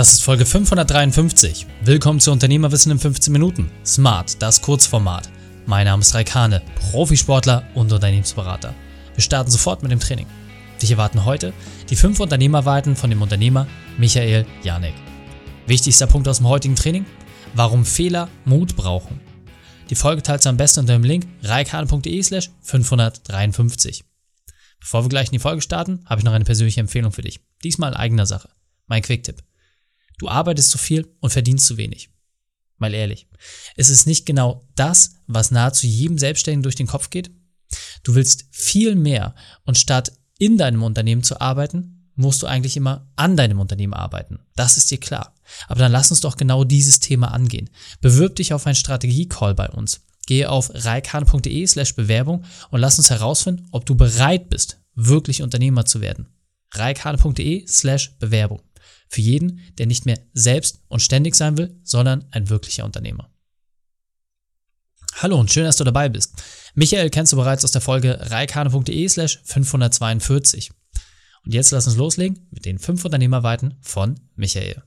Das ist Folge 553. Willkommen zu Unternehmerwissen in 15 Minuten. Smart, das Kurzformat. Mein Name ist Raikane, Profisportler und Unternehmensberater. Wir starten sofort mit dem Training. Dich erwarten heute die fünf Unternehmerweiten von dem Unternehmer Michael Janek. Wichtigster Punkt aus dem heutigen Training? Warum Fehler Mut brauchen. Die Folge teilst du am besten unter dem Link reikane.de slash 553. Bevor wir gleich in die Folge starten, habe ich noch eine persönliche Empfehlung für dich. Diesmal in eigener Sache. Mein Quick-Tipp. Du arbeitest zu viel und verdienst zu wenig. Mal ehrlich. Ist es nicht genau das, was nahezu jedem Selbstständigen durch den Kopf geht? Du willst viel mehr und statt in deinem Unternehmen zu arbeiten, musst du eigentlich immer an deinem Unternehmen arbeiten. Das ist dir klar. Aber dann lass uns doch genau dieses Thema angehen. Bewirb dich auf einen Strategie-Call bei uns. Gehe auf reikane.de slash Bewerbung und lass uns herausfinden, ob du bereit bist, wirklich Unternehmer zu werden. reikane.de slash Bewerbung. Für jeden, der nicht mehr selbst und ständig sein will, sondern ein wirklicher Unternehmer. Hallo und schön, dass du dabei bist. Michael kennst du bereits aus der Folge reikane.de slash 542. Und jetzt lass uns loslegen mit den fünf Unternehmerweiten von Michael.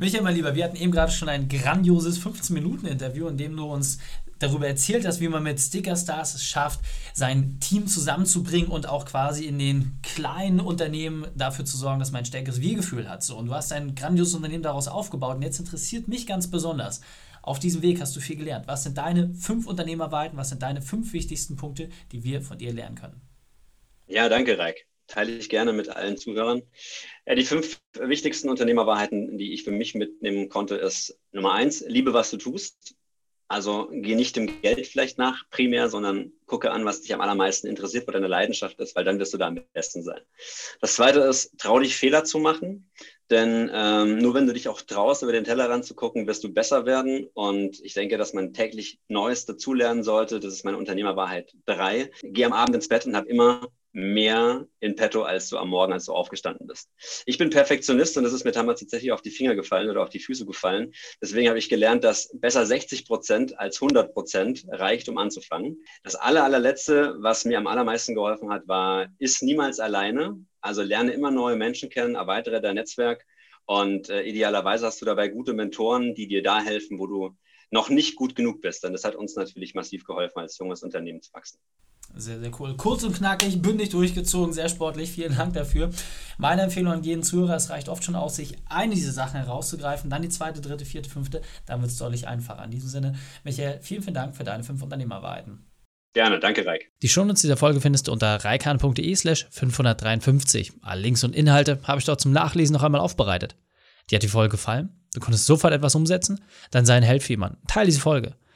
Michael, mein Lieber, wir hatten eben gerade schon ein grandioses 15-Minuten-Interview, in dem du uns darüber erzählt hast, wie man mit Sticker-Stars es schafft, sein Team zusammenzubringen und auch quasi in den kleinen Unternehmen dafür zu sorgen, dass man ein stärkeres Wir-Gefühl hat. So, und du hast ein grandioses Unternehmen daraus aufgebaut. Und jetzt interessiert mich ganz besonders, auf diesem Weg hast du viel gelernt. Was sind deine fünf Unternehmerweiten? Was sind deine fünf wichtigsten Punkte, die wir von dir lernen können? Ja, danke, Reik. Teile ich gerne mit allen Zuhörern. Ja, die fünf wichtigsten Unternehmerwahrheiten, die ich für mich mitnehmen konnte, ist Nummer eins, liebe, was du tust. Also geh nicht dem Geld vielleicht nach primär, sondern gucke an, was dich am allermeisten interessiert, wo deine Leidenschaft ist, weil dann wirst du da am besten sein. Das zweite ist, trau dich Fehler zu machen, denn ähm, nur wenn du dich auch traust, über den Tellerrand zu gucken, wirst du besser werden. Und ich denke, dass man täglich Neues dazulernen sollte. Das ist meine Unternehmerwahrheit drei. Geh am Abend ins Bett und hab immer mehr in petto, als du am Morgen, als du aufgestanden bist. Ich bin Perfektionist und das ist mir damals tatsächlich auf die Finger gefallen oder auf die Füße gefallen. Deswegen habe ich gelernt, dass besser 60 Prozent als 100 Prozent reicht, um anzufangen. Das aller, allerletzte, was mir am allermeisten geholfen hat, war, ist niemals alleine. Also lerne immer neue Menschen kennen, erweitere dein Netzwerk und äh, idealerweise hast du dabei gute Mentoren, die dir da helfen, wo du noch nicht gut genug bist. Denn das hat uns natürlich massiv geholfen, als junges Unternehmen zu wachsen. Sehr, sehr cool. Kurz und knackig, bündig durchgezogen, sehr sportlich. Vielen Dank dafür. Meine Empfehlung an jeden Zuhörer, es reicht oft schon aus, sich eine dieser Sachen herauszugreifen, dann die zweite, dritte, vierte, fünfte, dann wird es deutlich einfacher. In diesem Sinne, Michael, vielen, vielen Dank für deine fünf Unternehmerwahrheiten. Gerne, danke Reik. Die Shownotes dieser Folge findest du unter reikane.de slash 553. Alle Links und Inhalte habe ich dort zum Nachlesen noch einmal aufbereitet. Dir hat die Folge gefallen? Du konntest sofort etwas umsetzen? Dann sei ein Held für jemanden. Teil diese Folge.